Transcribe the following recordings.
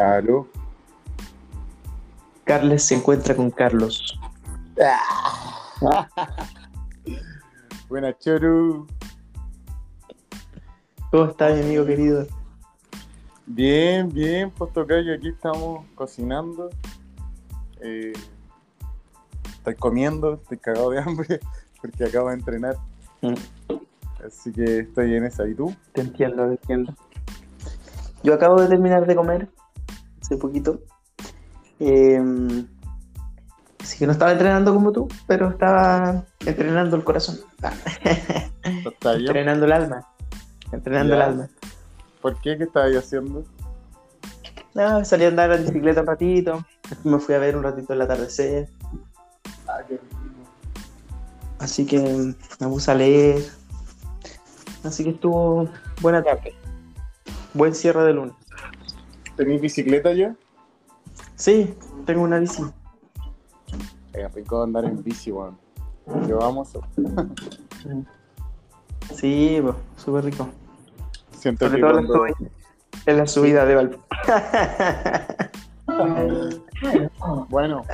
Aló. Carles se encuentra con Carlos. Buenas, Choru. ¿Cómo está, mi amigo querido? Bien, bien, pues tocayo, aquí estamos cocinando. Eh, estoy comiendo, estoy cagado de hambre porque acabo de entrenar. Mm, Así que estoy en esa. ¿Y tú? Te entiendo, te entiendo. Yo acabo de terminar de comer hace poquito. Eh, así que no estaba entrenando como tú, pero estaba entrenando el corazón. Entrenando el alma. Entrenando el alma. ¿Por qué? ¿Qué estabas haciendo? No, salí a andar en bicicleta un ratito. Me fui a ver un ratito el atardecer. Ah, qué. Así que me puse a leer. Así que estuvo buena tarde. Buen cierre de lunes. ¿Tenís bicicleta ya? Sí, tengo una bici. Es rico andar en bici, weón. Yo vamos. Sí, pues, súper rico. Siento Sobre que todo en la cuando... subida, en la subida de Valpo. Bueno,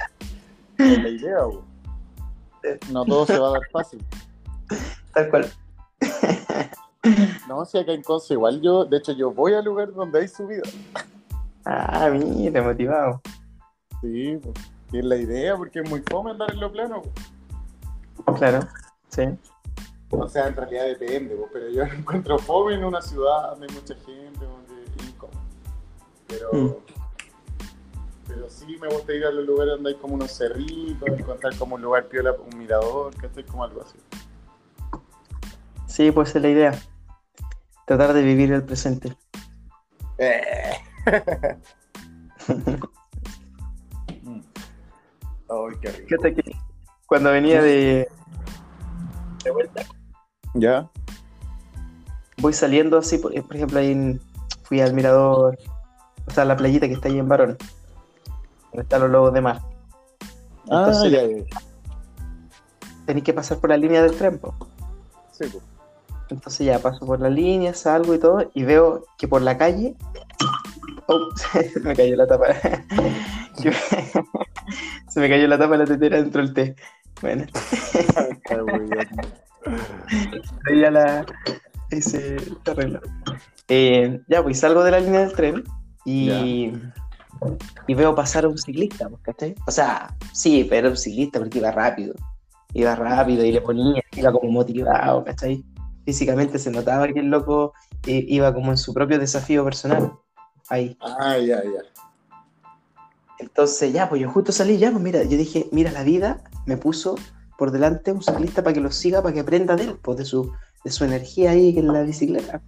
es la idea, weón. No todo se va a dar fácil. Tal cual. No, si acá en Conce, igual yo, de hecho, yo voy al lugar donde hay subida. Ah, mira, motivado. Sí, pues, es la idea, porque es muy fome andar en lo plano. pues. Claro, sí. O sea, en realidad depende, pues, pero yo encuentro fome en una ciudad donde hay mucha gente, donde es incómodo. Pero, Mm. pero sí me gusta ir a los lugares donde hay como unos cerritos, encontrar como un lugar piola, un mirador, que estoy como algo así. Sí, pues es la idea. Tratar de vivir el presente. Mm. Ay, qué rico. Fíjate que cuando venía de, de vuelta, ¿Ya? voy saliendo así, por, por ejemplo, ahí en- fui al mirador, o sea, la playita que está ahí en Barón, donde están los lobos de mar. Ah, Entonces, ya, ya. Tenéis que pasar por la línea del tren, po. Sí, pues. Entonces ya paso por la línea, salgo y todo, y veo que por la calle. Oh, se me cayó la tapa. Se me cayó la tapa de la tetera dentro del té. Bueno, ahí ya la. Ahí se se arregló. Eh, ya, pues salgo de la línea del tren y. Y veo pasar a un ciclista, pues, ¿cachai? O sea, sí, pero un ciclista porque iba rápido. Iba rápido y le ponía, iba como motivado, ¿cachai? Físicamente se notaba que el loco eh, iba como en su propio desafío personal. Ahí. Ah, ya, ya. Entonces, ya, pues yo justo salí, ya, pues mira, yo dije, mira, la vida me puso por delante un ciclista para que lo siga, para que aprenda de él, pues de su, de su energía ahí que en la bicicleta.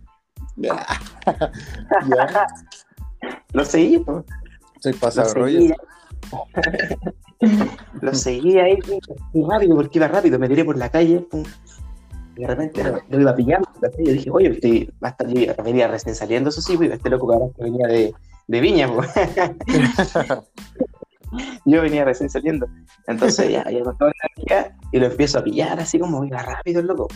Ya. ya. Lo seguí, pues. Soy Lo pasado rollo. lo seguí ahí muy rápido, porque iba rápido, me tiré por la calle, pum, y de repente lo iba pillando. ¿Cachai? Yo dije, oye, estoy bastante, yo venía recién saliendo, eso sí, pues, este loco que venía de, Viña, yo venía recién saliendo. Entonces ya, ya con toda la energía y lo empiezo a pillar así como iba rápido el loco.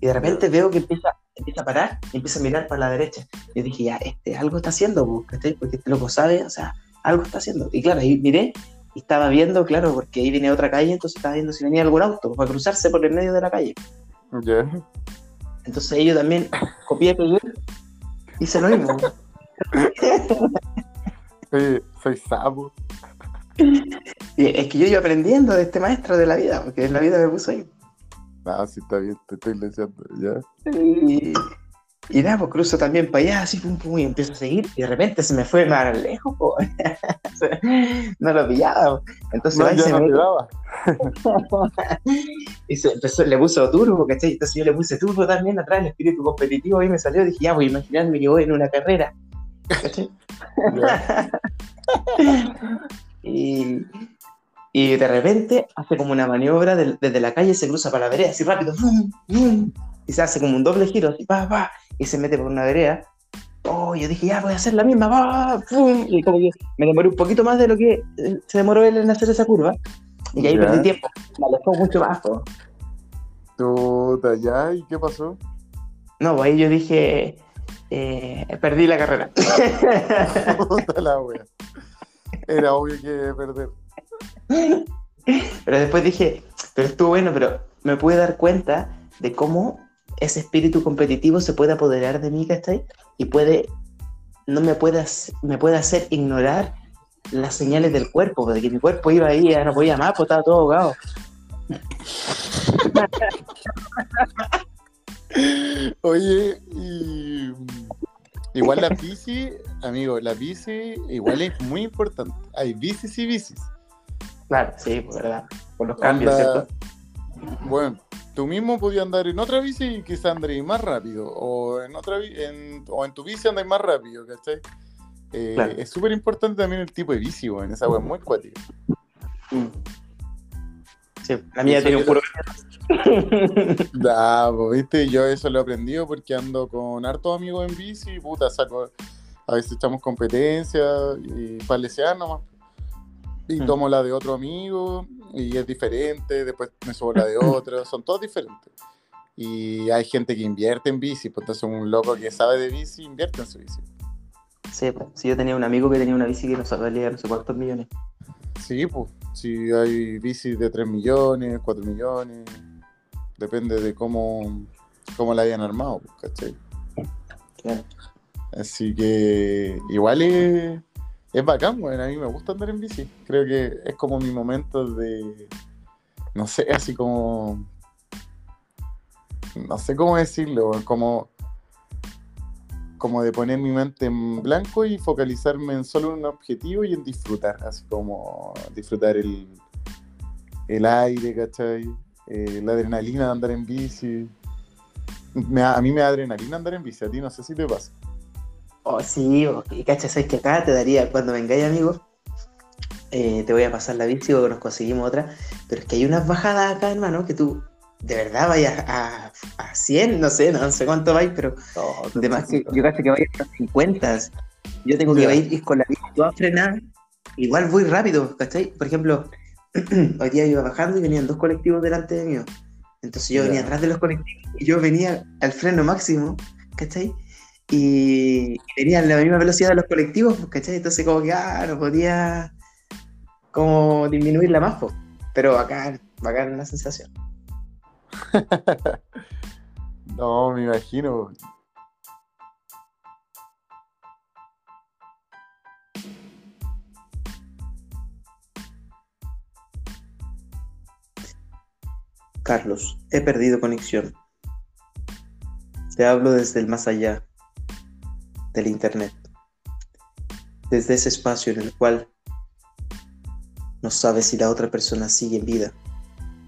Y de repente veo que empieza, empieza a parar y empieza a mirar para la derecha. Yo dije, ya, este algo está haciendo, pues, porque este loco sabe, o sea, algo está haciendo. Y claro, ahí miré y estaba viendo, claro, porque ahí venía otra calle, entonces estaba viendo si venía algún auto para cruzarse por el medio de la calle. Ya. Entonces yo también copié, pegué, hice lo mismo. Oye, soy sapo. Y es que yo iba aprendiendo de este maestro de la vida, porque la vida me puso ahí. Ah, sí, está bien, te estoy leyendo. Ya. Y, y nada, pues cruzo también para allá, así, pum, pum, y empiezo a seguir, y de repente se me fue más lejos, po. no lo pillaba. po. Entonces No, se no me- y se empezó, le puso turbo, ¿cachai? Entonces yo le puse turbo también atrás, el espíritu competitivo ahí me salió, dije, ya voy a imaginarme que voy en una carrera. ¿cachai? Y, y de repente hace como una maniobra desde la calle, se cruza para la vereda, así rápido, ¡vum! ¡vum! y se hace como un doble giro, así, pa, pa, y se mete por una vereda. Oh, yo dije, ya voy a hacer la misma, y como que me demoré un poquito más de lo que eh, se demoró él en hacer esa curva, y ahí Ya. perdí tiempo, me alejó mucho más. Puta, ya, ¿y qué pasó? No, pues ahí yo dije, eh, perdí la carrera. Puta la wea. Era obvio que perder. Pero después dije, pero estuvo bueno, pero me pude dar cuenta de cómo ese espíritu competitivo se puede apoderar de mí, ¿cachai? Y puede, no me puede, me puede hacer ignorar las señales del cuerpo, de que mi cuerpo iba ahí, ya no podía más, pues estaba todo ahogado. Oye, y igual la bici, amigo, la bici igual es muy importante. Hay bicis y bicis. Claro, sí, pues verdad. Por los cambios, Onda, ¿cierto? Bueno, tú mismo podías andar en otra bici y quizás andarías más rápido. O en otra en, o en tu bici andáis más rápido, ¿cachai? Eh, Claro. Es súper importante también el tipo de bici, weón. Esa weón es muy cuática. Mm. Sí, la mía tiene un puro. Da, pues, viste, yo eso lo he aprendido porque ando con hartos amigos en bici, puta, saco, a veces echamos competencia y palesear nomás. Y Mm. tomo la de otro amigo y es diferente, después me subo la de otro, son todos diferentes. Y hay gente que invierte en bici, pues entonces un loco que sabe de bici invierte en su bici. Sí, pues, sí, yo tenía un amigo que tenía una bici que nos valía no sé cuántos millones. Sí, pues, si hay bicis de 3 millones, 4 millones, depende de cómo, cómo la hayan armado, pues, ¿cachai? Claro. Así que igual es, es bacán. A mí me gusta andar en bici. Creo que es como mi momento de. No sé, así como. No sé cómo decirlo, Como. Como de poner mi mente en blanco y focalizarme en solo un objetivo y en disfrutar. Así como disfrutar el, el aire, ¿cachai? Eh, la adrenalina de andar en bici. A mí me da adrenalina andar en bici, a ti no sé si te pasa. Oh, sí, oh, y cachas, es que acá te daría, cuando vengáis, amigo, eh, te voy a pasar la bici o nos conseguimos otra, pero es que hay unas bajadas acá, hermano, que tú de verdad vayas a, a 100, no sé, no sé cuánto vais, pero de más que yo cacho que vayas a 50. Yo tengo que ir con la bici toda frenada, igual voy rápido, ¿cachai? Por ejemplo, hoy día iba bajando y venían dos colectivos delante de mí. Entonces yo venía atrás de los colectivos y yo venía al freno máximo, ¿cachai? Y venía a la misma velocidad de los colectivos, pues, ¿cachai? Entonces como que, ah, no podía como disminuirla más, pues. Pero bacán, bacán la sensación. No, me imagino. Carlos, he perdido conexión. Te hablo desde el más allá del Internet. Desde ese espacio en el cual no sabes si la otra persona sigue en vida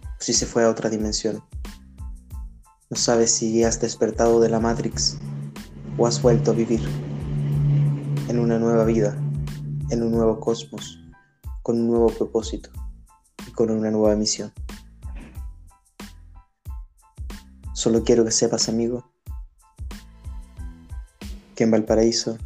o si se fue a otra dimensión. No sabes si has despertado de la Matrix o has vuelto a vivir en una nueva vida, en un nuevo cosmos, con un nuevo propósito y con una nueva misión. Solo quiero que sepas, amigo, que en Valparaíso